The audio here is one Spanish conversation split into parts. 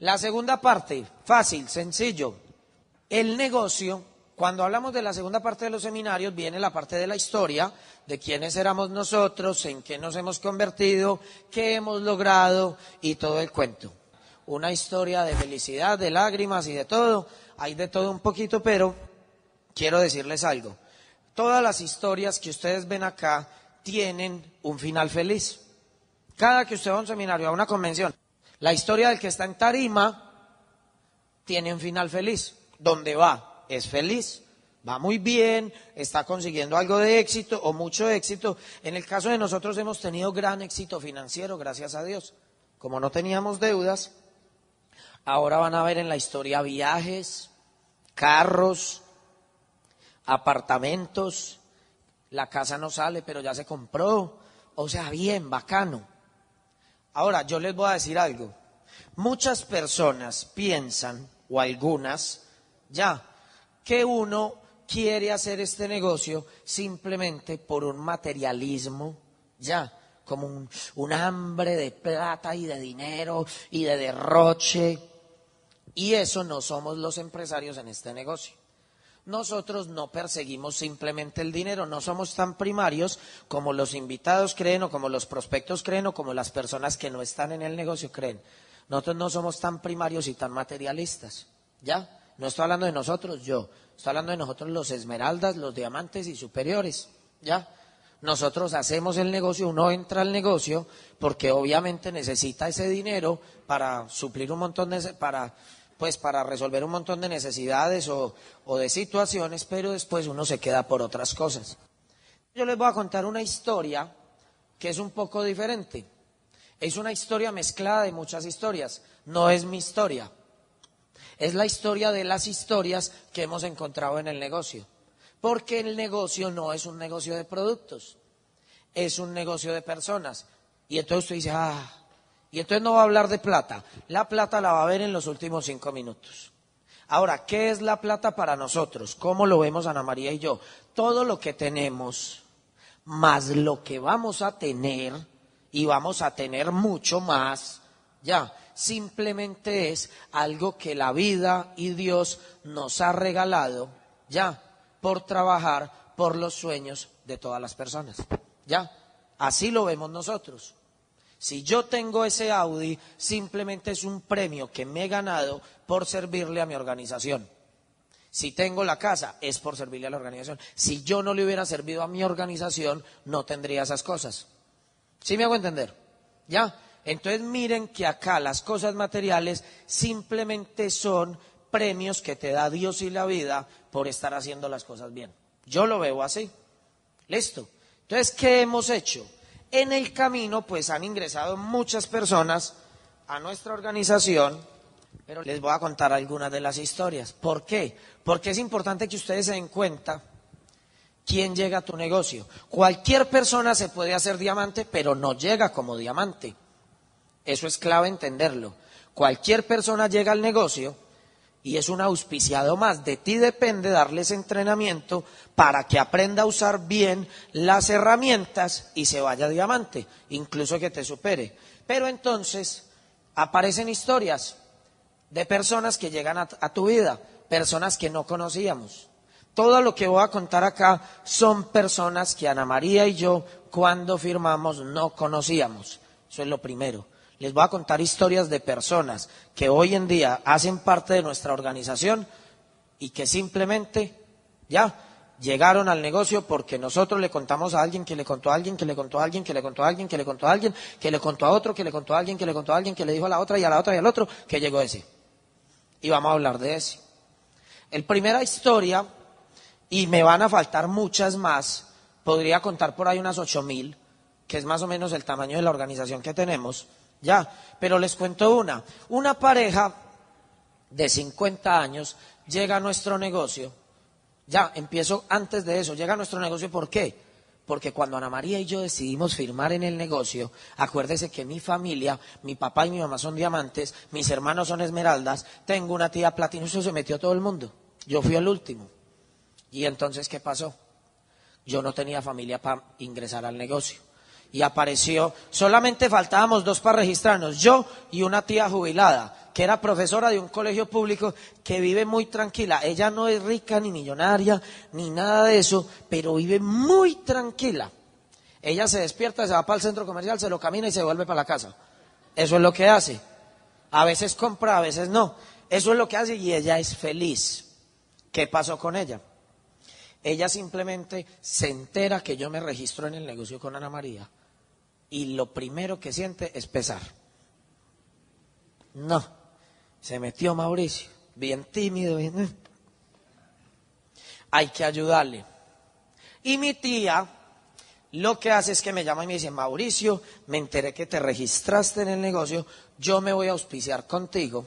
La segunda parte, fácil, sencillo. El negocio, cuando hablamos de la segunda parte de los seminarios, viene la parte de la historia, de quiénes éramos nosotros, en qué nos hemos convertido, qué hemos logrado y todo el cuento. Una historia de felicidad, de lágrimas y de todo. Hay de todo un poquito, pero quiero decirles algo. Todas las historias que ustedes ven acá tienen un final feliz. Cada que usted va a un seminario, a una convención, la historia del que está en tarima tiene un final feliz. Donde va es feliz, va muy bien, está consiguiendo algo de éxito o mucho éxito. En el caso de nosotros hemos tenido gran éxito financiero, gracias a Dios. Como no teníamos deudas, ahora van a ver en la historia viajes, carros, apartamentos, la casa no sale, pero ya se compró. O sea, bien, bacano. Ahora, yo les voy a decir algo. Muchas personas piensan, o algunas, ya, que uno quiere hacer este negocio simplemente por un materialismo, ya, como un, hambre de plata y de dinero y de derroche. Y eso no somos los empresarios en este negocio. Nosotros no perseguimos simplemente el dinero, no somos tan primarios como los invitados creen o como los prospectos creen o como las personas que no están en el negocio creen. Nosotros no somos tan primarios y tan materialistas. ¿Ya? No estoy hablando de nosotros, yo. Estoy hablando de nosotros los esmeraldas, los diamantes y superiores. ¿Ya? Nosotros hacemos el negocio, uno entra al negocio porque obviamente necesita ese dinero para suplir un montón de... para pues para resolver un montón de necesidades o, de situaciones, pero después uno se queda por otras cosas. Yo les voy a contar una historia que es un poco diferente. Es una historia mezclada de muchas historias. No es mi historia. Es la historia de las historias que hemos encontrado en el negocio. Porque el negocio no es un negocio de productos, es un negocio de personas. Y entonces usted dice, ah, y entonces no va a hablar de plata. La plata la va a ver en los últimos cinco minutos. Ahora, ¿qué es la plata para nosotros? ¿Cómo lo vemos Ana María y yo? Todo lo que tenemos, más lo que vamos a tener, y vamos a tener mucho más, ya, simplemente es algo que la vida y Dios nos ha regalado, ya, por trabajar por los sueños de todas las personas. Ya, así lo vemos nosotros. Si yo tengo ese Audi, simplemente es un premio que me he ganado por servirle a mi organización. Si tengo la casa, es por servirle a la organización. Si yo no le hubiera servido a mi organización, no tendría esas cosas. ¿Sí me hago entender? ¿Ya? Entonces miren que acá las cosas materiales simplemente son premios que te da Dios y la vida por estar haciendo las cosas bien. Yo lo veo así. Listo. Entonces, ¿qué hemos hecho? En el camino, pues han ingresado muchas personas a nuestra organización, pero les voy a contar algunas de las historias. ¿Por qué? Porque es importante que ustedes se den cuenta quién llega a tu negocio. Cualquier persona se puede hacer diamante, pero no llega como diamante. Eso es clave entenderlo. Cualquier persona llega al negocio y es un auspiciado más. De ti depende darles entrenamiento para que aprenda a usar bien las herramientas y se vaya diamante, incluso que te supere. Pero entonces aparecen historias de personas que llegan a, a tu vida, personas que no conocíamos. Todo lo que voy a contar acá son personas que Ana María y yo, cuando firmamos, no conocíamos. Eso es lo primero. Les voy a contar historias de personas que hoy en día hacen parte de nuestra organización y que simplemente ya llegaron al negocio porque nosotros le contamos a alguien que le contó a alguien, que le contó a alguien, que le contó a alguien, que le contó a alguien, que le contó a otro, que le contó a alguien, que le contó a alguien, que le dijo a la otra y a la otra y al otro, que llegó ese. Y vamos a hablar de ese. El primera historia, y me van a faltar muchas más, podría contar por ahí unas ocho mil, que es más o menos el tamaño de la organización que tenemos, ya, pero les cuento una. Una pareja de 50 años llega a nuestro negocio. Ya, empiezo antes de eso, llega a nuestro negocio, ¿por qué? Porque cuando Ana María y yo decidimos firmar en el negocio, acuérdese que mi familia, mi papá y mi mamá son diamantes, mis hermanos son esmeraldas, tengo una tía platino, eso se metió todo el mundo. Yo fui el último. Y entonces, ¿qué pasó? Yo no tenía familia para ingresar al negocio. Y apareció, solamente faltábamos dos para registrarnos, yo y una tía jubilada, que era profesora de un colegio público que vive muy tranquila. Ella no es rica ni millonaria ni nada de eso, pero vive muy tranquila. Ella se despierta, se va para el centro comercial, se lo camina y se vuelve para la casa. Eso es lo que hace. A veces compra, a veces no. Eso es lo que hace y ella es feliz. ¿Qué pasó con ella? Ella simplemente se entera que yo me registro en el negocio con Ana María y lo primero que siente es pesar. No, se metió Mauricio, bien tímido. Bien... Hay que ayudarle. Y mi tía lo que hace es que me llama y me dice, Mauricio, me enteré que te registraste en el negocio, yo me voy a auspiciar contigo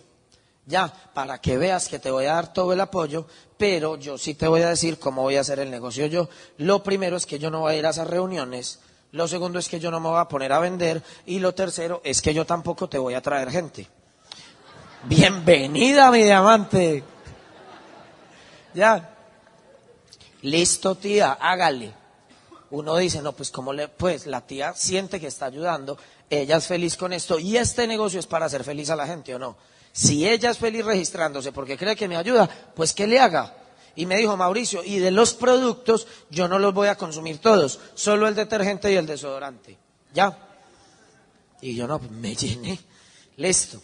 ya, para que veas que te voy a dar todo el apoyo, pero yo sí te voy a decir cómo voy a hacer el negocio yo. Lo primero es que yo no voy a ir a esas reuniones, lo segundo es que yo no me voy a poner a vender y lo tercero es que yo tampoco te voy a traer gente. Bienvenida, mi diamante. Ya. Listo, tía, hágale. Uno dice, no, pues como le, pues la tía siente que está ayudando, ella es feliz con esto y este negocio es para hacer feliz a la gente o no. Si ella es feliz registrándose porque cree que me ayuda, pues que le haga. Y me dijo Mauricio, y de los productos yo no los voy a consumir todos, solo el detergente y el desodorante. ¿Ya? Y yo no, pues me llené. Listo.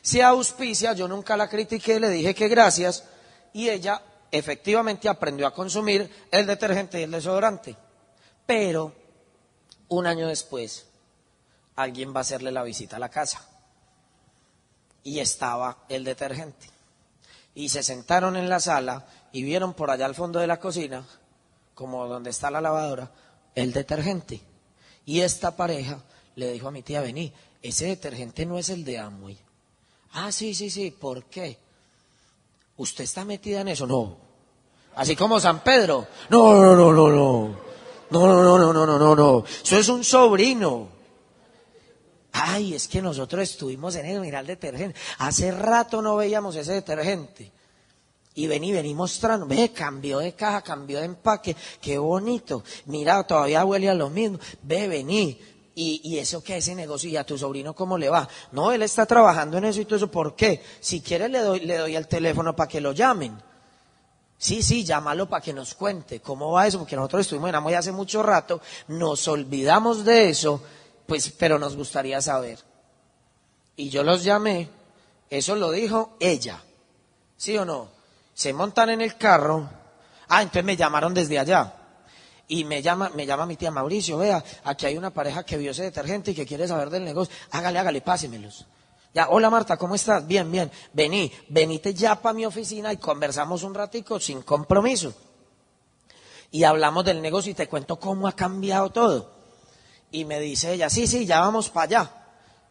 Si auspicia, yo nunca la critiqué, le dije que gracias, y ella efectivamente aprendió a consumir el detergente y el desodorante. Pero, un año después, alguien va a hacerle la visita a la casa y estaba el detergente. Y se sentaron en la sala y vieron por allá al fondo de la cocina, como donde está la lavadora, el detergente. Y esta pareja le dijo a mi tía, vení, ese detergente no es el de Amway. Ah, sí, sí, sí, ¿por qué? ¿Usted está metida en eso? No. Así como San Pedro. No, no, no, no, no. No, no, no, no, no, no, no, no. Eso es un sobrino. Ay, es que nosotros estuvimos en el mirar detergente. Hace rato no veíamos ese detergente. Y vení, vení mostrando, ve, cambió de caja, cambió de empaque, qué bonito. Mira, todavía huele a lo mismo. Ve, vení. Y, y eso que ese negocio, y a tu sobrino cómo le va. No, él está trabajando en eso y todo eso. ¿Por qué? Si quiere le doy, le doy el teléfono para que lo llamen. Sí, sí, llámalo para que nos cuente cómo va eso, porque nosotros estuvimos en Amoy hace mucho rato, nos olvidamos de eso pues, pero nos gustaría saber. Y yo los llamé, eso lo dijo ella, ¿sí o no? Se montan en el carro, ah, entonces me llamaron desde allá. Y me llama, me llama mi tía Mauricio, vea, aquí hay una pareja que vio ese detergente y que quiere saber del negocio. Hágale, hágale, pásemelos. Ya, hola Marta, ¿cómo estás? Bien, bien. Vení, venite ya para mi oficina y conversamos un ratico sin compromiso. Y hablamos del negocio y te cuento cómo ha cambiado todo. Y me dice ella, sí, sí, ya vamos para allá.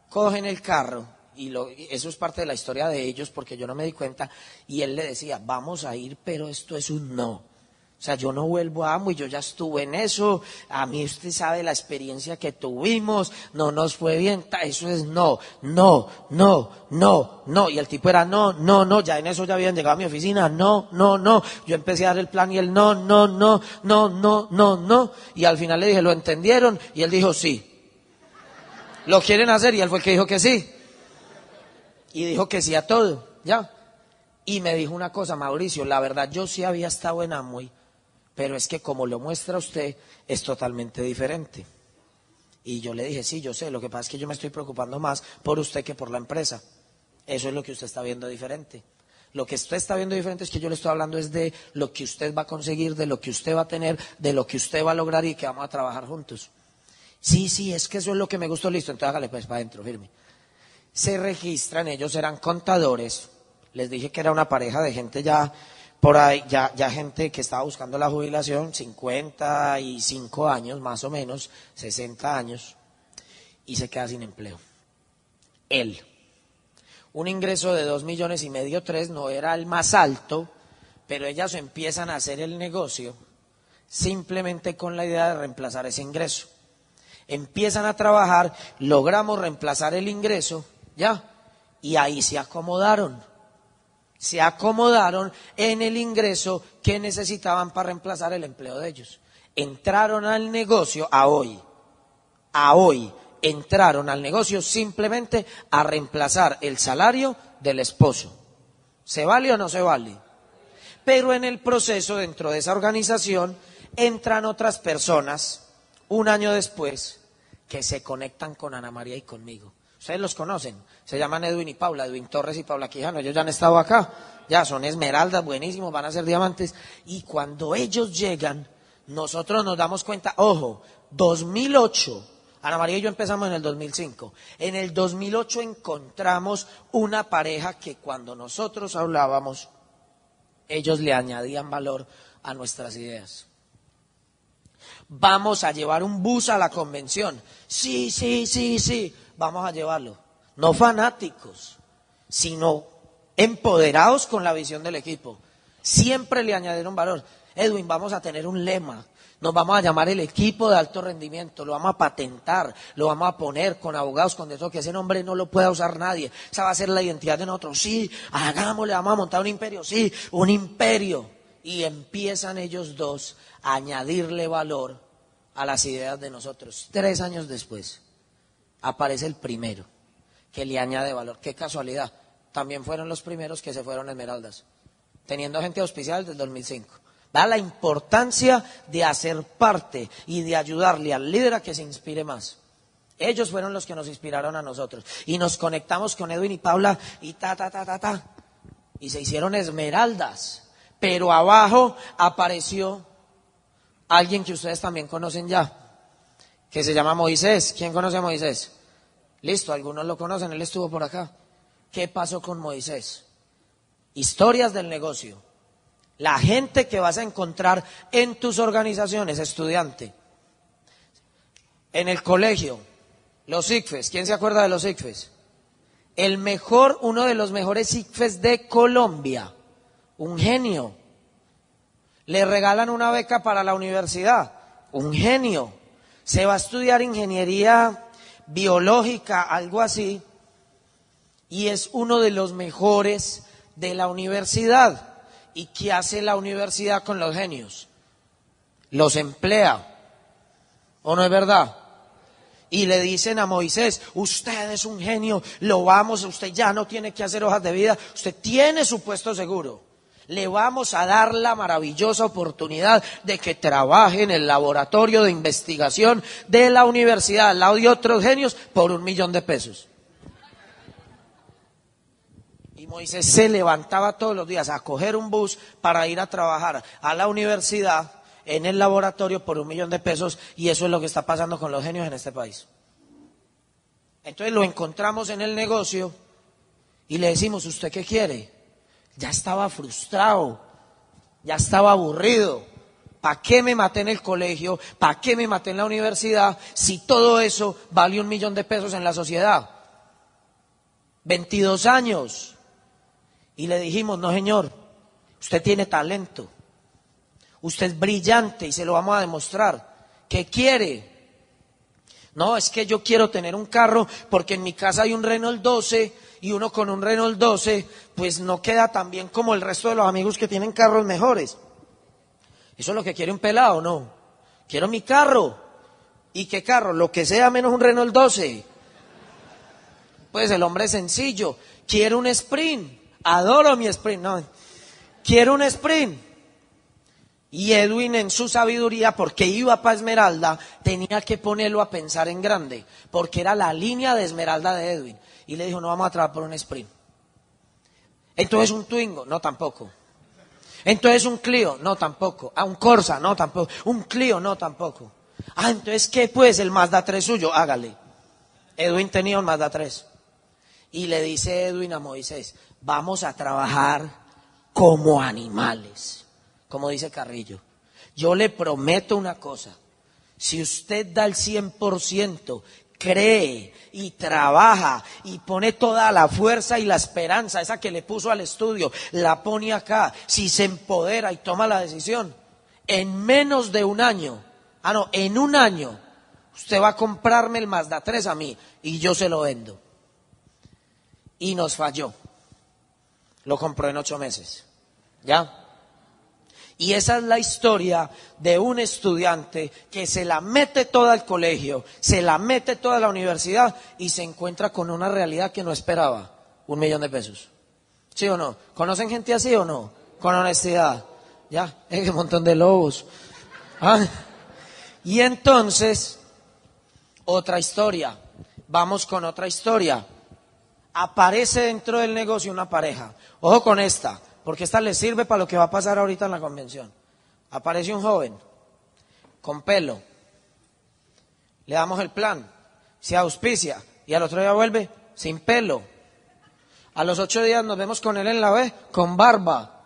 Cogen el carro, y, lo, eso es parte de la historia de ellos porque yo no me di cuenta, y él le decía, vamos a ir, pero esto es un no. O sea, yo no vuelvo a Amo y yo ya estuve en eso. A mí usted sabe la experiencia que tuvimos, no nos fue bien. Eso es no, no, no, no, no. Y el tipo era no, no, no. Ya en eso ya habían llegado a mi oficina. No, no, no. Yo empecé a dar el plan y él no, no, no, no, no, no, no. Y al final le dije, ¿lo entendieron? Y él dijo sí. ¿Lo quieren hacer? Y él fue el que dijo que sí. Y dijo que sí a todo, ya. Y me dijo una cosa, Mauricio, la verdad yo sí había estado en Amway pero es que como lo muestra usted, es totalmente diferente. Y yo le dije, sí, yo sé, lo que pasa es que yo me estoy preocupando más por usted que por la empresa. Eso es lo que usted está viendo diferente. Lo que usted está viendo diferente es que yo le estoy hablando es de lo que usted va a conseguir, de lo que usted va a tener, de lo que usted va a lograr y que vamos a trabajar juntos. Sí, sí, es que eso es lo que me gustó, listo, entonces hágale pues para adentro, firme. Se registran, ellos eran contadores, les dije que era una pareja de gente ya por ahí ya, ya gente que estaba buscando la jubilación, 55 años más o menos, 60 años, y se queda sin empleo. Él. Un ingreso de dos millones y medio, tres, no era el más alto, pero ellas empiezan a hacer el negocio simplemente con la idea de reemplazar ese ingreso. Empiezan a trabajar, logramos reemplazar el ingreso, ya, y ahí se acomodaron. Se acomodaron en el ingreso que necesitaban para reemplazar el empleo de ellos. Entraron al negocio a hoy, a hoy, entraron al negocio simplemente a reemplazar el salario del esposo. ¿Se vale o no se vale? Pero en el proceso, dentro de esa organización, entran otras personas, un año después, que se conectan con Ana María y conmigo. Ustedes los conocen, se llaman Edwin y Paula, Edwin Torres y Paula Quijano, ellos ya han estado acá, ya son esmeraldas, buenísimos, van a ser diamantes. Y cuando ellos llegan, nosotros nos damos cuenta, ojo, 2008, Ana María y yo empezamos en el 2005. En el 2008 encontramos una pareja que cuando nosotros hablábamos, ellos le añadían valor a nuestras ideas. Vamos a llevar un bus a la convención. Sí, sí, sí, sí, vamos a llevarlo. No fanáticos, sino empoderados con la visión del equipo. Siempre le añadieron valor. Edwin, vamos a tener un lema. Nos vamos a llamar el equipo de alto rendimiento, lo vamos a patentar, lo vamos a poner con abogados, con eso, que ese nombre no lo pueda usar nadie. Esa va a ser la identidad de nosotros. Sí, hagámosle, vamos a montar un imperio. Sí, un imperio. Y empiezan ellos dos a añadirle valor a las ideas de nosotros. Tres años después aparece el primero que le añade valor. Qué casualidad. También fueron los primeros que se fueron Esmeraldas, teniendo gente auspicial desde el 2005. Da la importancia de hacer parte y de ayudarle al líder a que se inspire más. Ellos fueron los que nos inspiraron a nosotros. Y nos conectamos con Edwin y Paula y ta, ta, ta, ta, ta. Y se hicieron esmeraldas. Pero abajo apareció alguien que ustedes también conocen ya, que se llama Moisés. ¿Quién conoce a Moisés? Listo, algunos lo conocen, él estuvo por acá. ¿Qué pasó con Moisés? Historias del negocio la gente que vas a encontrar en tus organizaciones, estudiante, en el colegio, los ICFES, ¿quién se acuerda de los ICFES? El mejor, uno de los mejores ICFES de Colombia, un genio. Le regalan una beca para la universidad, un genio. Se va a estudiar ingeniería biológica, algo así, y es uno de los mejores de la universidad. ¿Y qué hace la universidad con los genios? Los emplea. ¿O no es verdad? Y le dicen a Moisés, usted es un genio, lo vamos, usted ya no tiene que hacer hojas de vida, usted tiene su puesto seguro. Le vamos a dar la maravillosa oportunidad de que trabaje en el laboratorio de investigación de la universidad al lado de otros genios por un millón de pesos. Moisés se levantaba todos los días a coger un bus para ir a trabajar a la universidad en el laboratorio por un millón de pesos y eso es lo que está pasando con los genios en este país. Entonces lo encontramos en el negocio y le decimos, ¿usted qué quiere? Ya estaba frustrado, ya estaba aburrido. ¿Para qué me maté en el colegio? ¿Para qué me maté en la universidad? Si todo eso vale un millón de pesos en la sociedad. 22 años. Y le dijimos, no señor, usted tiene talento, usted es brillante y se lo vamos a demostrar. ¿Qué quiere? No, es que yo quiero tener un carro porque en mi casa hay un Renault 12 y uno con un Renault 12 pues no queda tan bien como el resto de los amigos que tienen carros mejores. Eso es lo que quiere un pelado, no. Quiero mi carro. ¿Y qué carro? Lo que sea menos un Renault 12. Pues el hombre es sencillo. Quiere un sprint. Adoro mi sprint. No, quiero un sprint. Y Edwin en su sabiduría, porque iba para Esmeralda, tenía que ponerlo a pensar en grande, porque era la línea de Esmeralda de Edwin. Y le dijo, no vamos a trabajar por un sprint. Entonces un Twingo, no tampoco. Entonces un Clio, no tampoco. Ah, un Corsa, no tampoco. Un Clio, no tampoco. Ah, entonces ¿qué pues el Mazda 3 suyo? Hágale. Edwin tenía un Mazda 3. Y le dice Edwin a Moisés, vamos a trabajar como animales, como dice Carrillo. Yo le prometo una cosa, si usted da el 100% cree y trabaja y pone toda la fuerza y la esperanza, esa que le puso al estudio, la pone acá, si se empodera y toma la decisión, en menos de un año, ah no, en un año, usted va a comprarme el Mazda 3 a mí y yo se lo vendo. Y nos falló. Lo compró en ocho meses. ¿Ya? Y esa es la historia de un estudiante que se la mete toda al colegio, se la mete toda la universidad y se encuentra con una realidad que no esperaba, un millón de pesos. ¿Sí o no? ¿Conocen gente así o no? Con honestidad. Ya, es un montón de lobos. Ah. Y entonces, otra historia. Vamos con otra historia. Aparece dentro del negocio una pareja. Ojo con esta porque esta le sirve para lo que va a pasar ahorita en la convención. Aparece un joven con pelo, le damos el plan, se auspicia y al otro día vuelve sin pelo. A los ocho días nos vemos con él en la B con barba.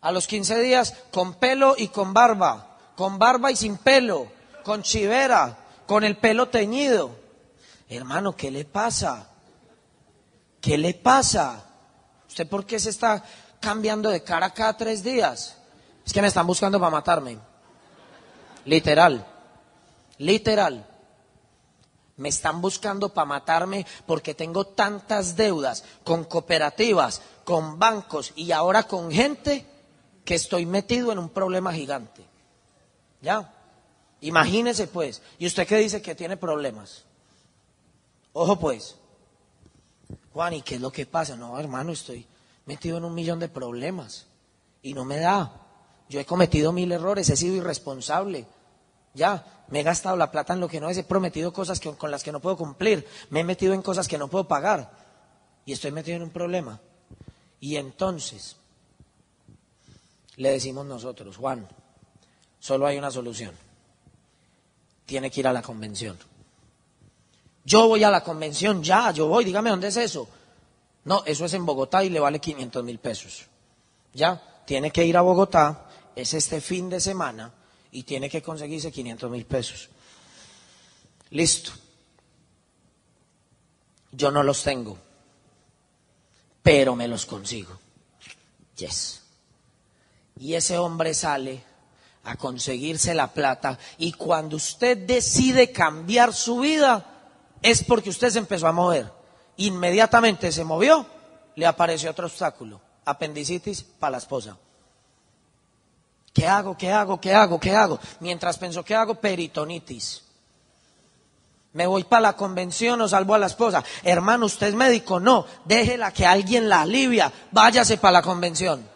A los quince días con pelo y con barba, con barba y sin pelo, con chivera, con el pelo teñido. Hermano, ¿qué le pasa? ¿Qué le pasa? ¿Usted por qué se está cambiando de cara cada tres días? Es que me están buscando para matarme. Literal. Literal. Me están buscando para matarme porque tengo tantas deudas con cooperativas, con bancos y ahora con gente que estoy metido en un problema gigante. ¿Ya? Imagínese pues. ¿Y usted qué dice que tiene problemas? Ojo pues. Juan, ¿y qué es lo que pasa? No, hermano, estoy metido en un millón de problemas y no me da. Yo he cometido mil errores, he sido irresponsable. Ya, me he gastado la plata en lo que no es, he prometido cosas con las que no puedo cumplir, me he metido en cosas que no puedo pagar y estoy metido en un problema. Y entonces le decimos nosotros, Juan, solo hay una solución. Tiene que ir a la convención. Yo voy a la convención, ya, yo voy, dígame dónde es eso. No, eso es en Bogotá y le vale 500 mil pesos. Ya, tiene que ir a Bogotá, es este fin de semana y tiene que conseguirse 500 mil pesos. Listo. Yo no los tengo, pero me los consigo. Yes. Y ese hombre sale a conseguirse la plata y cuando usted decide cambiar su vida, es porque usted se empezó a mover. Inmediatamente se movió, le apareció otro obstáculo, apendicitis para la esposa. ¿Qué hago? ¿Qué hago? ¿Qué hago? ¿Qué hago? Mientras pensó, ¿qué hago? Peritonitis. Me voy para la convención o salvo a la esposa. Hermano, ¿usted es médico? No, déjela que alguien la alivia. Váyase para la convención.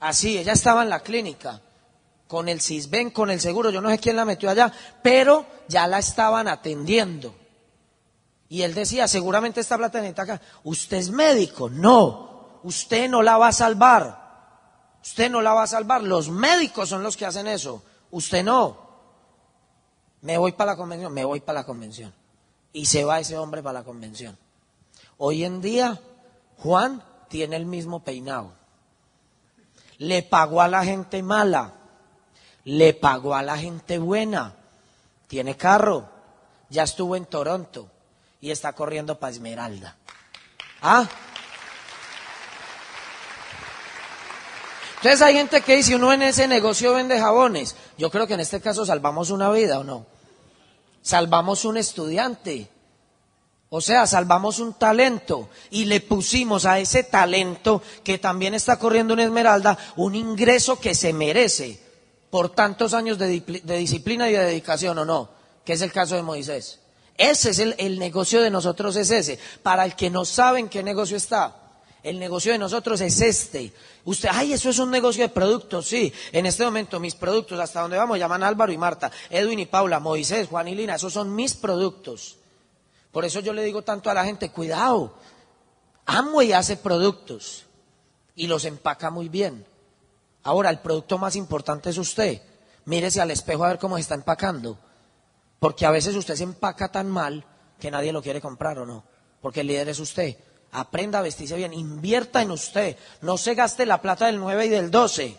Así, ella estaba en la clínica con el CISBEN, con el seguro, yo no sé quién la metió allá, pero ya la estaban atendiendo. Y él decía, seguramente esta plata necesita acá. ¿Usted es médico? No, usted no la va a salvar. Usted no la va a salvar. Los médicos son los que hacen eso. Usted no. Me voy para la convención, me voy para la convención. Y se va ese hombre para la convención. Hoy en día, Juan tiene el mismo peinado. Le pagó a la gente mala le pagó a la gente buena, tiene carro, ya estuvo en Toronto y está corriendo para Esmeralda. ¿Ah? Entonces hay gente que dice, uno en ese negocio vende jabones. Yo creo que en este caso salvamos una vida o no. Salvamos un estudiante. O sea, salvamos un talento y le pusimos a ese talento que también está corriendo en Esmeralda un ingreso que se merece por tantos años de, disciplina y de dedicación o no, que es el caso de Moisés. Ese es el, negocio de nosotros, es ese. Para el que no sabe en qué negocio está, el negocio de nosotros es este. Usted, ay, eso es un negocio de productos, sí. En este momento mis productos, hasta donde vamos, llaman Álvaro y Marta, Edwin y Paula, Moisés, Juan y Lina, esos son mis productos. Por eso yo le digo tanto a la gente, cuidado, y hace productos y los empaca muy bien. Ahora, el producto más importante es usted. Mírese al espejo a ver cómo se está empacando. Porque a veces usted se empaca tan mal que nadie lo quiere comprar o no. Porque el líder es usted. Aprenda a vestirse bien, invierta en usted. No se gaste la plata del 9 y del 12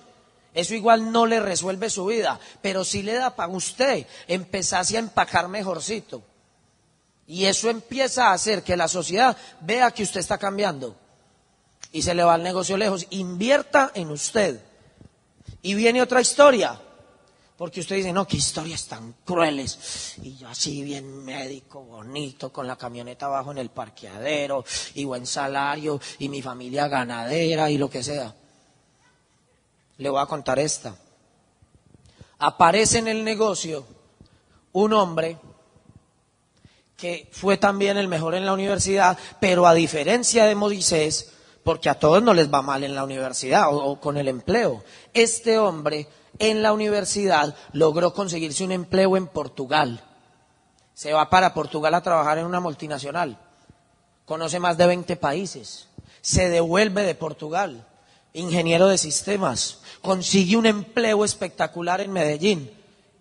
Eso igual no le resuelve su vida, pero sí le da para usted empezarse a empacar mejorcito. Y eso empieza a hacer que la sociedad vea que usted está cambiando. Y se le va el negocio lejos. Invierta en usted. Y viene otra historia. Porque usted dice, no, qué historias tan crueles. Y yo así bien médico, bonito, con la camioneta abajo en el parqueadero, y buen salario, y mi familia ganadera, y lo que sea. Le voy a contar esta. Aparece en el negocio un hombre que fue también el mejor en la universidad, pero a diferencia de Moisés, porque a todos no les va mal en la universidad o, con el empleo, este hombre en la universidad logró conseguirse un empleo en Portugal. Se va para Portugal a trabajar en una multinacional. Conoce más de 20 países. Se devuelve de Portugal. Ingeniero de sistemas. Consigue un empleo espectacular en Medellín.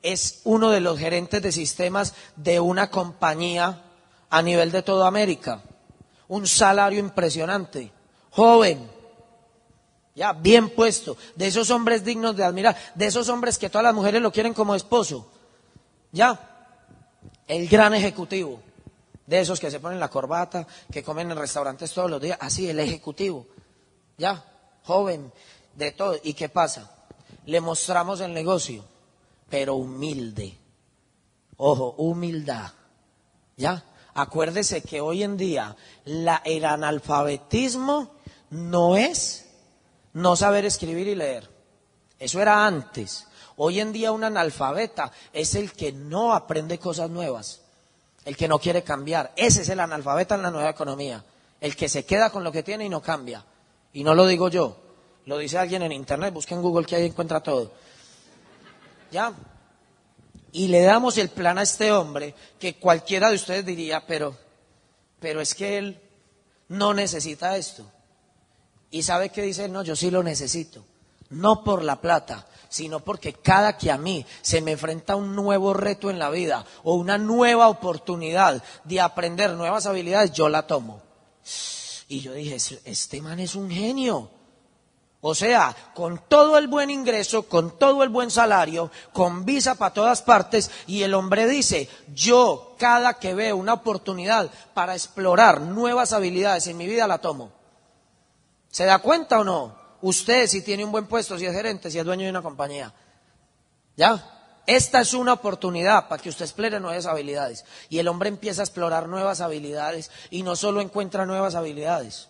Es uno de los gerentes de sistemas de una compañía a nivel de toda América. Un salario impresionante. Joven, ya, bien puesto, de esos hombres dignos de admirar, de esos hombres que todas las mujeres lo quieren como esposo. Ya, el gran ejecutivo, de esos que se ponen la corbata, que comen en restaurantes todos los días, así, el ejecutivo. Ya, joven, de todo. ¿Y qué pasa? Le mostramos el negocio, pero humilde. Ojo, humildad. ¿Ya? Acuérdese que hoy en día la, el analfabetismo no es no saber escribir y leer. Eso era antes. Hoy en día un analfabeta es el que no aprende cosas nuevas, el que no quiere cambiar. Ese es el analfabeta en la nueva economía, el que se queda con lo que tiene y no cambia. Y no lo digo yo, lo dice alguien en internet, busca en Google que ahí encuentra todo. ¿Ya? Y le damos el plan a este hombre que cualquiera de ustedes diría, pero, pero es que él no necesita esto. Y sabe que dice, no, yo sí lo necesito. No por la plata, sino porque cada que a mí se me enfrenta un nuevo reto en la vida o una nueva oportunidad de aprender nuevas habilidades, yo la tomo. Y yo dije, este man es un genio. O sea, con todo el buen ingreso, con todo el buen salario, con visa para todas partes, y el hombre dice, yo cada que veo una oportunidad para explorar nuevas habilidades en mi vida, la tomo. ¿Se da cuenta o no? Usted si tiene un buen puesto, si es gerente, si es dueño de una compañía. ¿Ya? Esta es una oportunidad para que usted explore nuevas habilidades. Y el hombre empieza a explorar nuevas habilidades y no solo encuentra nuevas habilidades,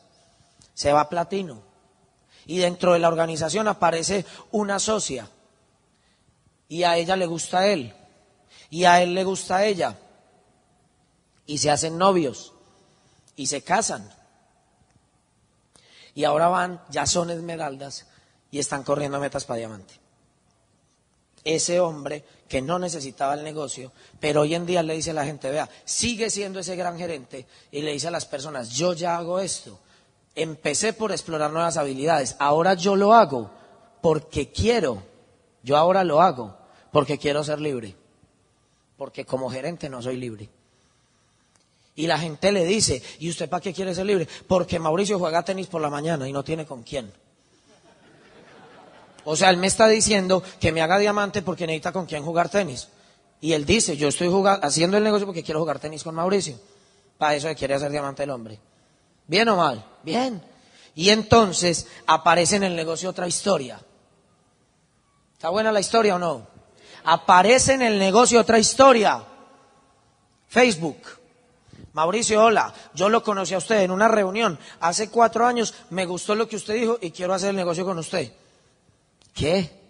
se va a platino. Y dentro de la organización aparece una socia. Y a ella le gusta a él. Y a él le gusta a ella. Y se hacen novios. Y se casan y ahora van, ya son esmeraldas y están corriendo metas para diamante. Ese hombre que no necesitaba el negocio, pero hoy en día le dice a la gente, vea, sigue siendo ese gran gerente y le dice a las personas, yo ya hago esto. Empecé por explorar nuevas habilidades, ahora yo lo hago porque quiero, yo ahora lo hago porque quiero ser libre, porque como gerente no soy libre. Y la gente le dice, ¿y usted para qué quiere ser libre? Porque Mauricio juega tenis por la mañana y no tiene con quién. O sea, él me está diciendo que me haga diamante porque necesita con quién jugar tenis. Y él dice, yo estoy haciendo el negocio porque quiero jugar tenis con Mauricio. Para eso quiere hacer diamante el hombre. ¿Bien o mal? Bien. Y entonces aparece en el negocio otra historia. ¿Está buena la historia o no? Aparece en el negocio otra historia. Facebook. Mauricio, hola, yo lo conocí a usted en una reunión hace cuatro años, me gustó lo que usted dijo y quiero hacer el negocio con usted. ¿Qué?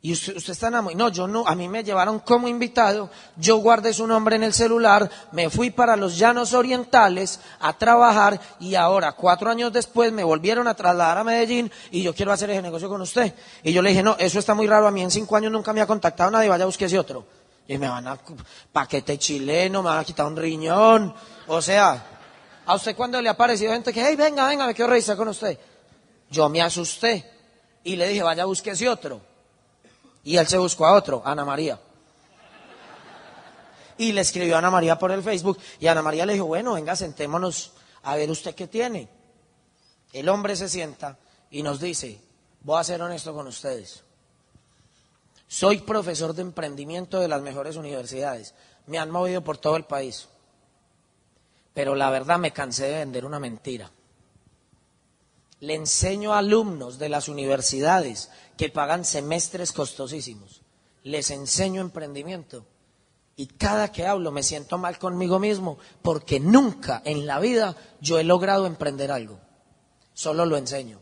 Y usted, está enamorado. No, yo no, a mí me llevaron como invitado, yo guardé su nombre en el celular, me fui para los llanos orientales a trabajar y ahora, cuatro años después, me volvieron a trasladar a Medellín y yo quiero hacer ese negocio con usted. Y yo le dije, no, eso está muy raro, a mí en cinco años nunca me ha contactado nadie, vaya ese otro y me van a paquete chileno, me van a quitar un riñón. O sea, ¿a usted cuando le ha parecido gente que, hey, venga, venga, me quiero reírse con usted? Yo me asusté y le dije, vaya, búsquese otro. Y él se buscó a otro, Ana María. Y le escribió a Ana María por el Facebook y Ana María le dijo, bueno, venga, sentémonos a ver usted qué tiene. El hombre se sienta y nos dice, Voy a ser honesto con ustedes. Soy profesor de emprendimiento de las mejores universidades. Me han movido por todo el país. Pero la verdad me cansé de vender una mentira. Le enseño a alumnos de las universidades que pagan semestres costosísimos. Les enseño emprendimiento. Y cada que hablo me siento mal conmigo mismo porque nunca en la vida yo he logrado emprender algo. Solo lo enseño.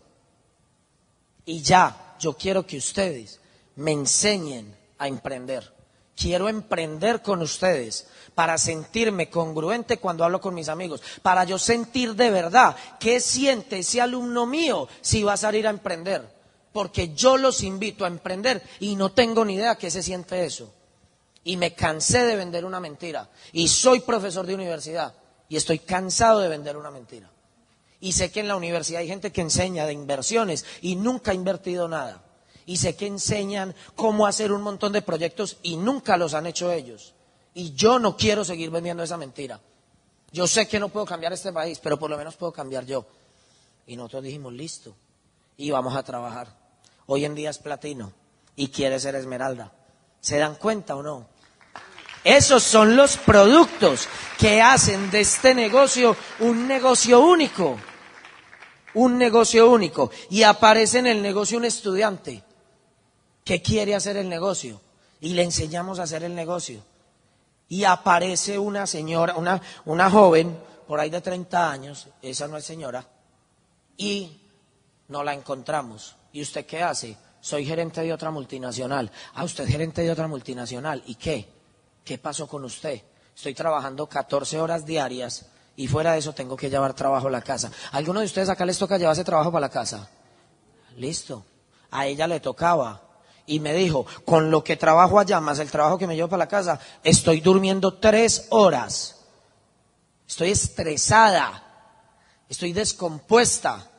Y ya, yo quiero que ustedes me enseñen a emprender. Quiero emprender con ustedes para sentirme congruente cuando hablo con mis amigos, para yo sentir de verdad qué siente ese alumno mío si va a salir a emprender. Porque yo los invito a emprender y no tengo ni idea qué se siente eso. Y me cansé de vender una mentira. Y soy profesor de universidad y estoy cansado de vender una mentira. Y sé que en la universidad hay gente que enseña de inversiones y nunca ha invertido nada y sé que enseñan cómo hacer un montón de proyectos y nunca los han hecho ellos. Y yo no quiero seguir vendiendo esa mentira. Yo sé que no puedo cambiar este país, pero por lo menos puedo cambiar yo. Y nosotros dijimos, listo, y vamos a trabajar. Hoy en día es platino y quiere ser esmeralda. ¿Se dan cuenta o no? Esos son los productos que hacen de este negocio un negocio único. Un negocio único. Y aparece en el negocio un estudiante que quiere hacer el negocio y le enseñamos a hacer el negocio. Y aparece una señora, una, una joven, por ahí de 30 años, esa no es señora, y no la encontramos. ¿Y usted qué hace? Soy gerente de otra multinacional. Ah, usted es gerente de otra multinacional. ¿Y qué? ¿Qué pasó con usted? Estoy trabajando 14 horas diarias y fuera de eso tengo que llevar trabajo a la casa. ¿Alguno de ustedes acá les toca llevarse trabajo para la casa? Listo. A ella le tocaba y me dijo, con lo que trabajo allá, más el trabajo que me llevo para la casa, estoy durmiendo tres horas. Estoy estresada, estoy descompuesta.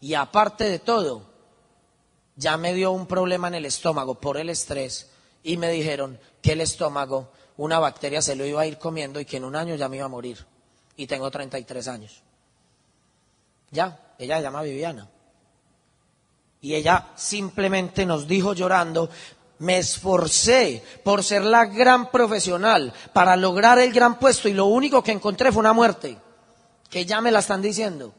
Y aparte de todo, ya me dio un problema en el estómago por el estrés y me dijeron que el estómago, una bacteria se lo iba a ir comiendo y que en un año ya me iba a morir. Y tengo 33 años. Ya, ella se llama Viviana. Y ella simplemente nos dijo llorando, me esforcé por ser la gran profesional para lograr el gran puesto y lo único que encontré fue una muerte, que ya me la están diciendo.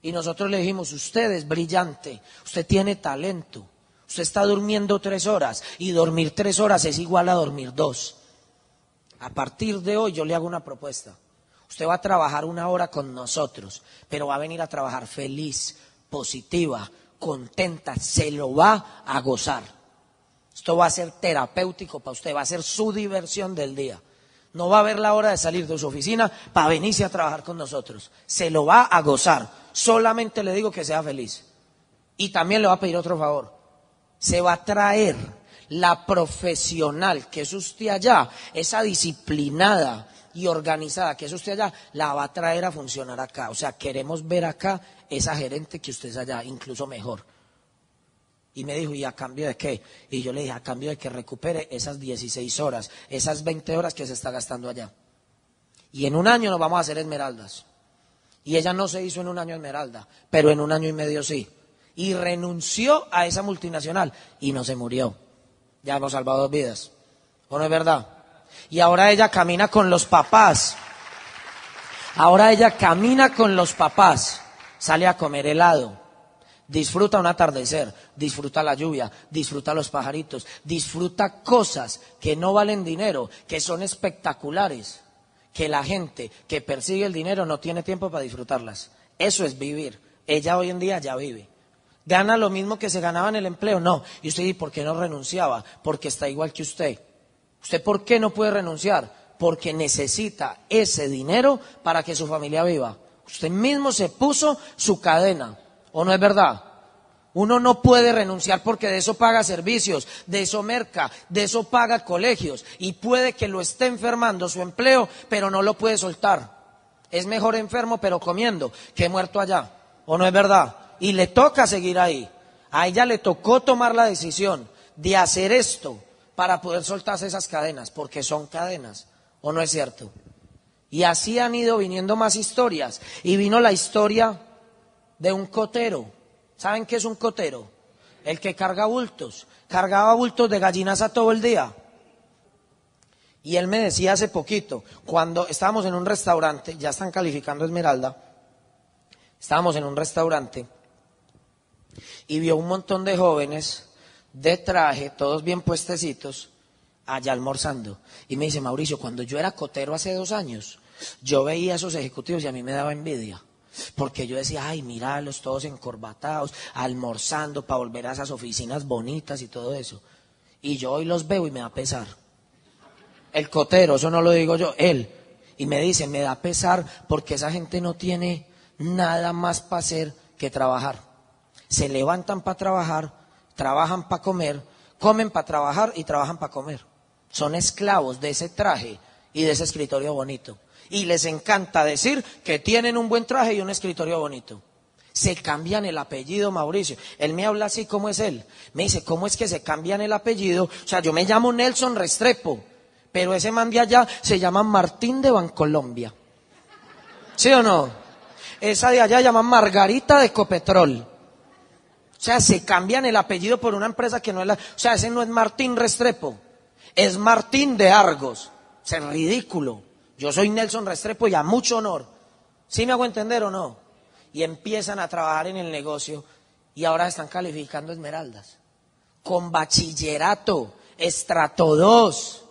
Y nosotros le dijimos, usted es brillante, usted tiene talento, usted está durmiendo tres horas y dormir tres horas es igual a dormir dos. A partir de hoy yo le hago una propuesta. Usted va a trabajar una hora con nosotros, pero va a venir a trabajar feliz, positiva, contenta, se lo va a gozar. Esto va a ser terapéutico para usted, va a ser su diversión del día. No va a haber la hora de salir de su oficina para venirse a trabajar con nosotros. Se lo va a gozar. Solamente le digo que sea feliz. Y también le va a pedir otro favor. Se va a traer la profesional que es usted allá, esa disciplinada y organizada que es usted allá, la va a traer a funcionar acá. O sea, queremos ver acá esa gerente que usted es allá, incluso mejor. Y me dijo, ¿y a cambio de qué? Y yo le dije, a cambio de que recupere esas 16 horas, esas 20 horas que se está gastando allá. Y en un año nos vamos a hacer esmeraldas. Y ella no se hizo en un año esmeralda, pero en un año y medio sí. Y renunció a esa multinacional y no se murió. Ya hemos salvado dos vidas. ¿O no es verdad? Y ahora ella camina con los papás. Ahora ella camina con los papás sale a comer helado, disfruta un atardecer, disfruta la lluvia, disfruta los pajaritos, disfruta cosas que no valen dinero, que son espectaculares, que la gente que persigue el dinero no tiene tiempo para disfrutarlas. Eso es vivir. Ella hoy en día ya vive. ¿Gana lo mismo que se ganaba en el empleo? No. Y usted dice, ¿por qué no renunciaba? Porque está igual que usted. ¿Usted por qué no puede renunciar? Porque necesita ese dinero para que su familia viva. Usted mismo se puso su cadena, ¿o no es verdad? Uno no puede renunciar porque de eso paga servicios, de eso merca, de eso paga colegios y puede que lo esté enfermando su empleo, pero no lo puede soltar. Es mejor enfermo pero comiendo que muerto allá, ¿o no es verdad? Y le toca seguir ahí. A ella le tocó tomar la decisión de hacer esto para poder soltarse esas cadenas, porque son cadenas, ¿o no es cierto? Y así han ido viniendo más historias. Y vino la historia de un cotero ¿Saben qué es un cotero? El que carga bultos. Cargaba bultos de gallinaza todo el día. Y él me decía hace poquito, cuando estábamos en un restaurante, ya están calificando Esmeralda, estábamos en un restaurante y vio un montón de jóvenes de traje, todos bien puestecitos, allá almorzando. Y me dice, Mauricio, cuando yo era cotero hace dos años, yo veía a esos ejecutivos y a mí me daba envidia. Porque yo decía, ay, míralos todos encorbatados, almorzando para volver a esas oficinas bonitas y todo eso. Y yo hoy los veo y me da pesar. El cotero, eso no lo digo yo, él. Y me dice, me da pesar porque esa gente no tiene nada más para hacer que trabajar. Se levantan para trabajar, trabajan para comer, comen para trabajar y trabajan para comer. Son esclavos de ese traje y de ese escritorio bonito y les encanta decir que tienen un buen traje y un escritorio bonito. Se cambian el apellido, Mauricio. Él me habla así, ¿cómo es él? Me dice, ¿cómo es que se cambian el apellido? O sea, yo me llamo Nelson Restrepo, pero ese man de allá se llama Martín de Bancolombia. ¿Sí o no? Esa de allá se llama Margarita de Copetrol. O sea, se cambian el apellido por una empresa que no es la... O sea, ese no es Martín Restrepo, es Martín de Argos. Es ridículo. Yo soy Nelson Restrepo y a mucho honor. ¿Sí me hago entender o no? Y empiezan a trabajar en el negocio y ahora están calificando esmeraldas. Con bachillerato, estrato 2,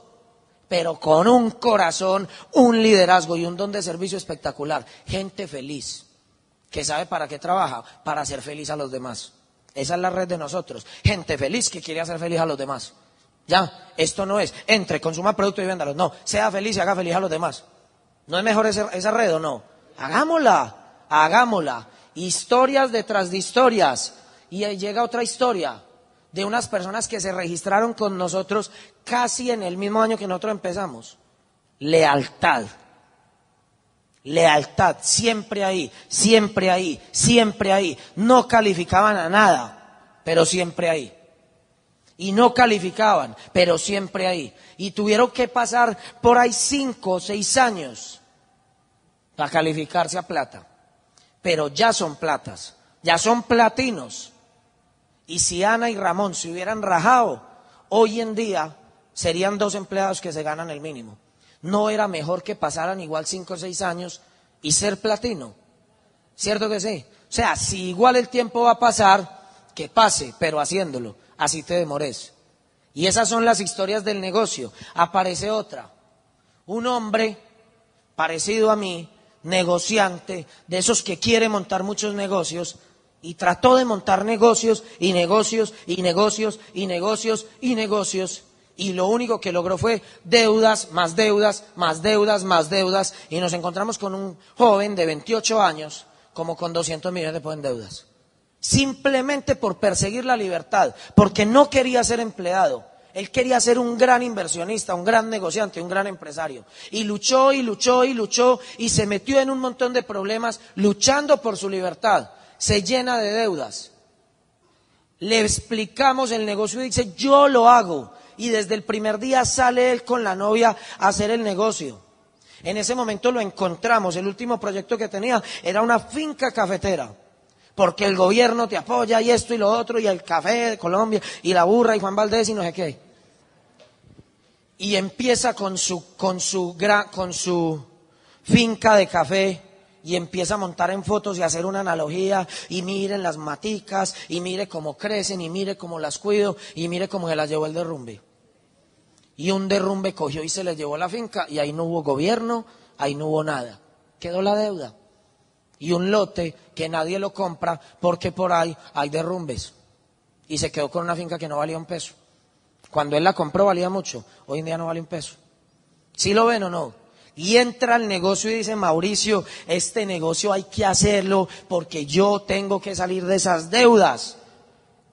pero con un corazón, un liderazgo y un don de servicio espectacular. Gente feliz, que sabe para qué trabaja, para hacer feliz a los demás. Esa es la red de nosotros. Gente feliz que quiere hacer feliz a los demás. Ya, esto no es, entre, consuma productos y véndalos. No, sea feliz y haga feliz a los demás. ¿No es mejor esa, esa red o no? Hagámosla, hagámosla. Historias detrás de historias. Y ahí llega otra historia de unas personas que se registraron con nosotros casi en el mismo año que nosotros empezamos. Lealtad. Lealtad, siempre ahí, siempre ahí, siempre ahí. No calificaban a nada, pero siempre ahí y no calificaban, pero siempre ahí. Y tuvieron que pasar por ahí cinco o seis años para calificarse a plata. Pero ya son platas, ya son platinos. Y si Ana y Ramón se hubieran rajado, hoy en día serían dos empleados que se ganan el mínimo. ¿No era mejor que pasaran igual cinco o seis años y ser platino? ¿Cierto que sí? O sea, si igual el tiempo va a pasar, que pase, pero haciéndolo así te demores. Y esas son las historias del negocio. Aparece otra. Un hombre parecido a mí, negociante, de esos que quiere montar muchos negocios, y trató de montar negocios y negocios y negocios y negocios y negocios. Y lo único que logró fue deudas, más deudas, más deudas, más deudas. Y nos encontramos con un joven de 28 años, como con 200 millones de deudas simplemente por perseguir la libertad, porque no quería ser empleado. Él quería ser un gran inversionista, un gran negociante, un gran empresario. Y luchó y luchó y luchó y se metió en un montón de problemas luchando por su libertad. Se llena de deudas. Le explicamos el negocio y dice, yo lo hago. Y desde el primer día sale él con la novia a hacer el negocio. En ese momento lo encontramos. El último proyecto que tenía era una finca cafetera porque el gobierno te apoya y esto y lo otro, y el café de Colombia, y la burra y Juan Valdés y no sé qué. Y empieza con su, con su, con su finca de café y empieza a montar en fotos y a hacer una analogía y miren las maticas y mire cómo crecen y mire cómo las cuido y mire cómo se las llevó el derrumbe. Y un derrumbe cogió y se les llevó la finca y ahí no hubo gobierno, ahí no hubo nada. Quedó la deuda y un lote que nadie lo compra porque por ahí hay derrumbes. Y se quedó con una finca que no valía un peso. Cuando él la compró valía mucho, hoy en día no vale un peso. ¿Sí lo ven o no? Y entra al negocio y dice, Mauricio, este negocio hay que hacerlo porque yo tengo que salir de esas deudas.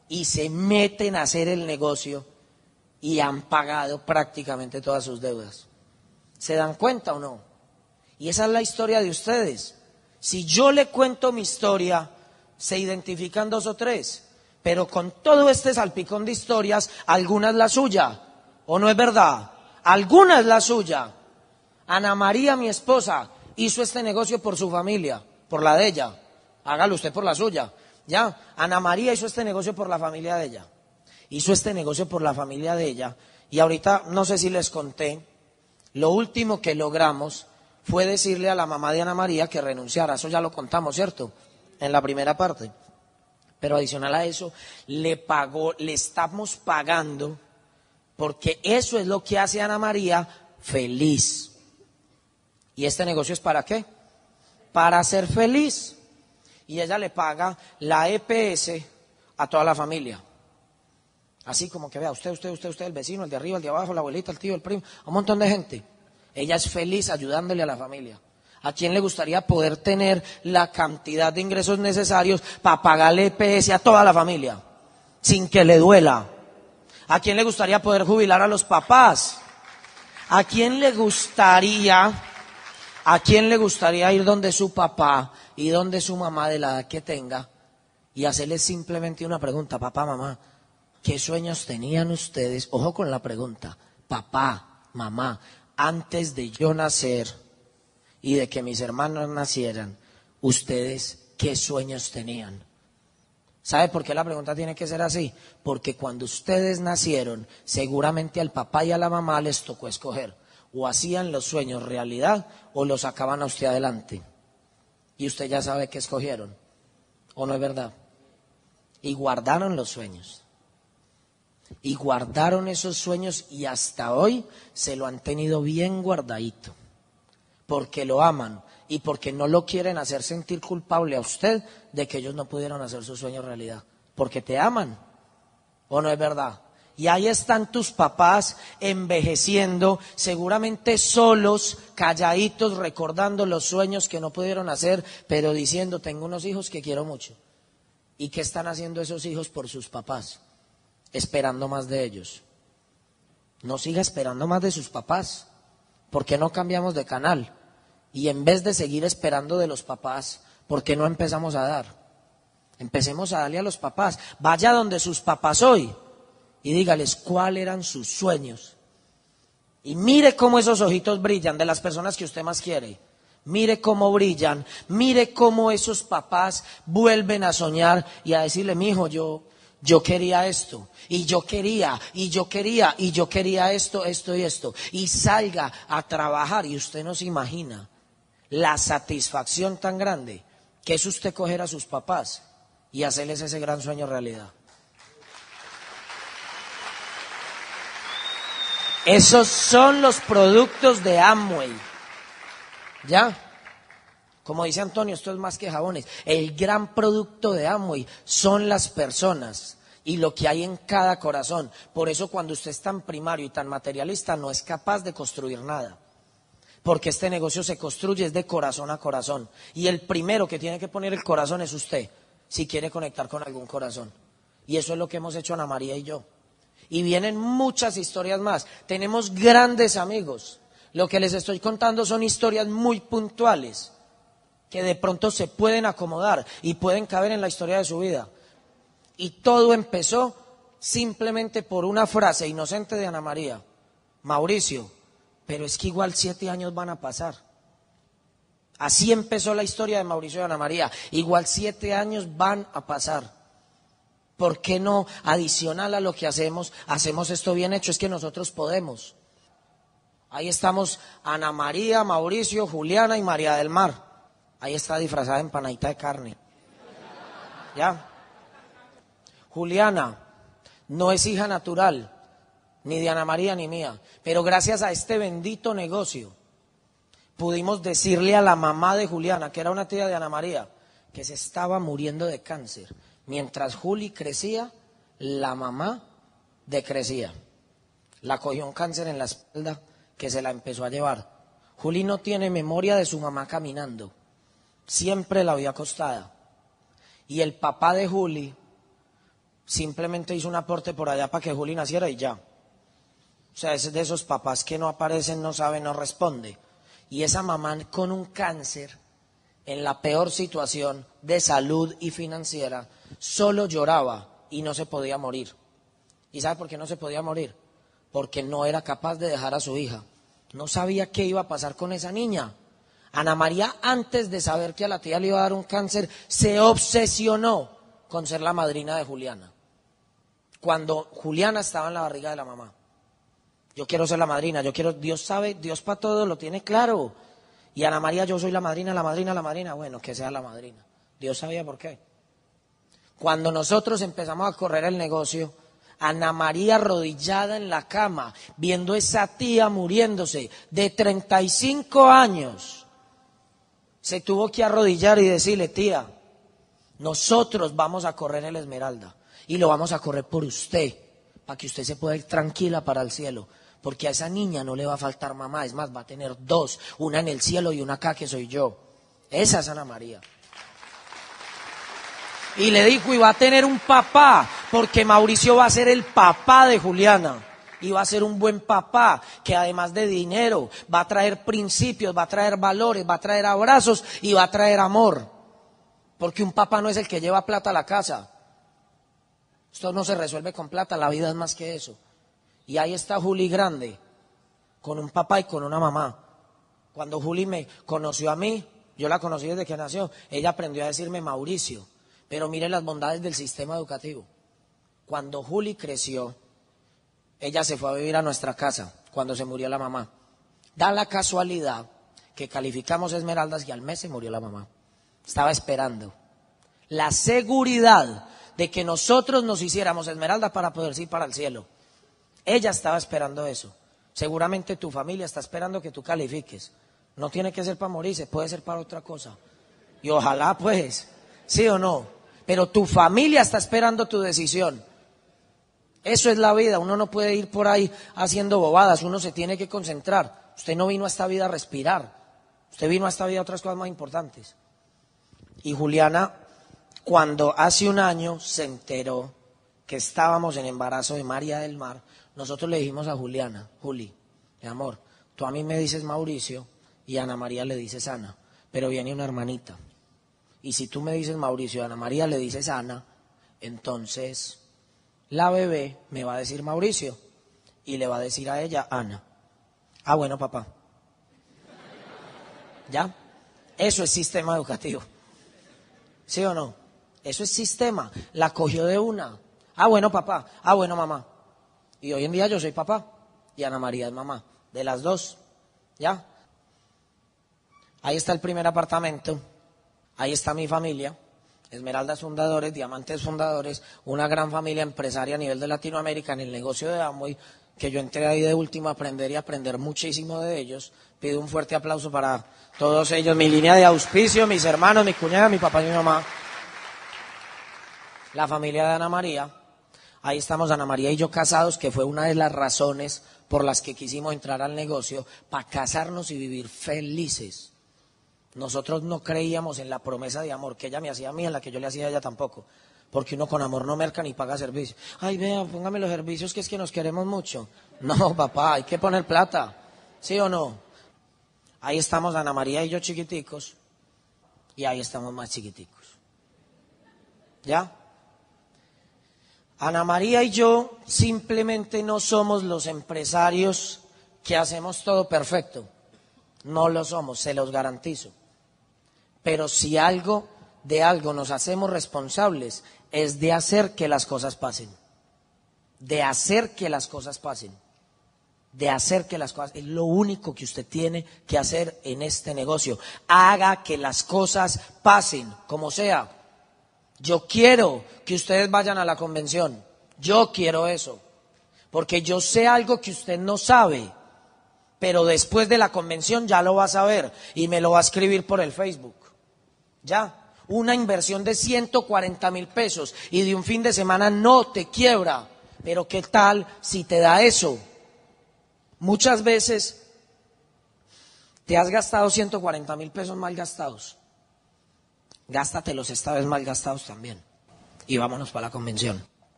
Y se meten a hacer el negocio y han pagado prácticamente todas sus deudas. ¿Se dan cuenta o no? Y esa es la historia de ustedes. Si yo le cuento mi historia, se identifican dos o tres, pero con todo este salpicón de historias, alguna es la suya, ¿o no es verdad? Alguna es la suya. Ana María, mi esposa, hizo este negocio por su familia, por la de ella. Hágalo usted por la suya. Ya, Ana María hizo este negocio por la familia de ella. Hizo este negocio por la familia de ella. Y ahorita, no sé si les conté, lo último que logramos fue decirle a la mamá de Ana María que renunciara. Eso ya lo contamos, ¿cierto? En la primera parte. Pero adicional a eso, le pagó, le estamos pagando, porque eso es lo que hace a Ana María feliz. ¿Y este negocio es para qué? Para ser feliz. Y ella le paga la EPS a toda la familia. Así como que vea, usted, usted, usted, usted, el vecino, el de arriba, el de abajo, la abuelita, el tío, el primo, un montón de gente. Ella es feliz ayudándole a la familia. ¿A quién le gustaría poder tener la cantidad de ingresos necesarios para pagarle EPS a toda la familia? Sin que le duela. ¿A quién le gustaría poder jubilar a los papás? ¿A quién le gustaría, a quién le gustaría ir donde su papá y donde su mamá de la edad que tenga y hacerle simplemente una pregunta, papá, mamá, ¿qué sueños tenían ustedes? Ojo con la pregunta, papá, mamá, antes de yo nacer y de que mis hermanos nacieran, ustedes qué sueños tenían. ¿Sabe por qué la pregunta tiene que ser así? Porque cuando ustedes nacieron, seguramente al papá y a la mamá les tocó escoger. O hacían los sueños realidad o los sacaban a usted adelante. Y usted ya sabe qué escogieron. ¿O no es verdad? Y guardaron los sueños. Y guardaron esos sueños y hasta hoy se lo han tenido bien guardadito porque lo aman y porque no lo quieren hacer sentir culpable a usted de que ellos no pudieron hacer su sueño realidad. Porque te aman. ¿O no es verdad? Y ahí están tus papás envejeciendo, seguramente solos, calladitos, recordando los sueños que no pudieron hacer, pero diciendo, tengo unos hijos que quiero mucho. ¿Y qué están haciendo esos hijos por sus papás? Esperando más de ellos. No siga esperando más de sus papás. ¿Por qué no cambiamos de canal? Y en vez de seguir esperando de los papás, ¿por qué no empezamos a dar? Empecemos a darle a los papás. Vaya donde sus papás hoy y dígales cuáles eran sus sueños. Y mire cómo esos ojitos brillan de las personas que usted más quiere. Mire cómo brillan, mire cómo esos papás vuelven a soñar y a decirle, mi hijo, yo, yo quería esto, y yo quería, y yo quería, y yo quería esto, esto y esto. Y salga a trabajar y usted no se imagina la satisfacción tan grande que es usted coger a sus papás y hacerles ese gran sueño realidad. Esos son los productos de Amway. ¿Ya? Como dice Antonio, esto es más que jabones. El gran producto de Amway son las personas y lo que hay en cada corazón. Por eso cuando usted es tan primario y tan materialista no es capaz de construir nada porque este negocio se construye es de corazón a corazón. Y el primero que tiene que poner el corazón es usted, si quiere conectar con algún corazón. Y eso es lo que hemos hecho Ana María y yo. Y vienen muchas historias más. Tenemos grandes amigos. Lo que les estoy contando son historias muy puntuales, que de pronto se pueden acomodar y pueden caber en la historia de su vida. Y todo empezó simplemente por una frase inocente de Ana María. Mauricio, pero es que igual siete años van a pasar. Así empezó la historia de Mauricio y Ana María. Igual siete años van a pasar. ¿Por qué no, adicional a lo que hacemos, hacemos esto bien hecho? Es que nosotros podemos. Ahí estamos Ana María, Mauricio, Juliana y María del Mar. Ahí está disfrazada en panadita de carne. ¿Ya? Juliana no es hija natural, ni de Ana María ni mía. Pero gracias a este bendito negocio pudimos decirle a la mamá de Juliana, que era una tía de Ana María, que se estaba muriendo de cáncer. Mientras Juli crecía, la mamá decrecía. La cogió un cáncer en la espalda que se la empezó a llevar. Juli no tiene memoria de su mamá caminando. Siempre la había acostada. Y el papá de Juli simplemente hizo un aporte por allá para que Juli naciera y ya. O sea, es de esos papás que no aparecen, no saben, no responde. Y esa mamá con un cáncer, en la peor situación de salud y financiera, solo lloraba y no se podía morir. ¿Y sabe por qué no se podía morir? Porque no era capaz de dejar a su hija. No sabía qué iba a pasar con esa niña. Ana María, antes de saber que a la tía le iba a dar un cáncer, se obsesionó con ser la madrina de Juliana. Cuando Juliana estaba en la barriga de la mamá. Yo quiero ser la madrina, yo quiero, Dios sabe, Dios para todo lo tiene claro. Y Ana María, yo soy la madrina, la madrina, la madrina. Bueno, que sea la madrina. Dios sabía por qué. Cuando nosotros empezamos a correr el negocio, Ana María arrodillada en la cama, viendo esa tía muriéndose de 35 años, se tuvo que arrodillar y decirle, tía, nosotros vamos a correr el Esmeralda y lo vamos a correr por usted, para que usted se pueda ir tranquila para el cielo. Porque a esa niña no le va a faltar mamá, es más, va a tener dos, una en el cielo y una acá que soy yo. Esa es Ana María. Y le dijo, y va a tener un papá, porque Mauricio va a ser el papá de Juliana. Y va a ser un buen papá, que además de dinero, va a traer principios, va a traer valores, va a traer abrazos y va a traer amor. Porque un papá no es el que lleva plata a la casa. Esto no se resuelve con plata, la vida es más que eso. Y ahí está Juli grande, con un papá y con una mamá. Cuando Juli me conoció a mí, yo la conocí desde que nació, ella aprendió a decirme Mauricio. Pero mire las bondades del sistema educativo. Cuando Juli creció, ella se fue a vivir a nuestra casa cuando se murió la mamá. Da la casualidad que calificamos Esmeraldas y al mes se murió la mamá. Estaba esperando. La seguridad de que nosotros nos hiciéramos Esmeraldas para poder ir para el cielo. Ella estaba esperando eso. Seguramente tu familia está esperando que tú califiques. No tiene que ser para morirse, puede ser para otra cosa. Y ojalá pues, sí o no. Pero tu familia está esperando tu decisión. Eso es la vida. Uno no puede ir por ahí haciendo bobadas. Uno se tiene que concentrar. Usted no vino a esta vida a respirar. Usted vino a esta vida a otras cosas más importantes. Y Juliana, cuando hace un año se enteró que estábamos en embarazo de María del Mar, nosotros le dijimos a Juliana, Juli, mi amor, tú a mí me dices Mauricio y Ana María le dices Ana, pero viene una hermanita. Y si tú me dices Mauricio y Ana María le dices Ana, entonces la bebé me va a decir Mauricio y le va a decir a ella Ana. Ah, bueno, papá. ¿Ya? Eso es sistema educativo. ¿Sí o no? Eso es sistema. La cogió de una. Ah, bueno, papá. Ah, bueno, mamá. Y hoy en día yo soy papá y Ana María es mamá. De las dos. ¿Ya? Ahí está el primer apartamento. Ahí está mi familia. Esmeraldas fundadores, Diamantes fundadores, una gran familia empresaria a nivel de Latinoamérica en el negocio de Amway, que yo entré ahí de último a aprender y aprender muchísimo de ellos. Pido un fuerte aplauso para todos ellos, mi línea de auspicio, mis hermanos, mi cuñada, mi papá y mi mamá. La familia de Ana María, Ahí estamos Ana María y yo casados, que fue una de las razones por las que quisimos entrar al negocio, para casarnos y vivir felices. Nosotros no creíamos en la promesa de amor que ella me hacía a mí, en la que yo le hacía a ella tampoco. Porque uno con amor no merca ni paga servicio. Ay, vea, póngame los servicios que es que nos queremos mucho. No, papá, hay que poner plata. ¿Sí o no? Ahí estamos Ana María y yo chiquiticos. Y ahí estamos más chiquiticos. ¿Ya? Ana María y yo simplemente no somos los empresarios que hacemos todo perfecto. No lo somos, se los garantizo. Pero si algo de algo nos hacemos responsables es de hacer que las cosas pasen. De hacer que las cosas pasen. De hacer que las cosas... Es lo único que usted tiene que hacer en este negocio. Haga que las cosas pasen, como sea. Yo quiero que ustedes vayan a la convención. Yo quiero eso. Porque yo sé algo que usted no sabe. Pero después de la convención ya lo va a saber y me lo va a escribir por el Facebook. Ya. Una inversión de 140 mil pesos y de un fin de semana no te quiebra. Pero ¿qué tal si te da eso? Muchas veces te has gastado 140 mil pesos mal gastados gástatelos esta vez mal gastados también. Y vámonos para la convención.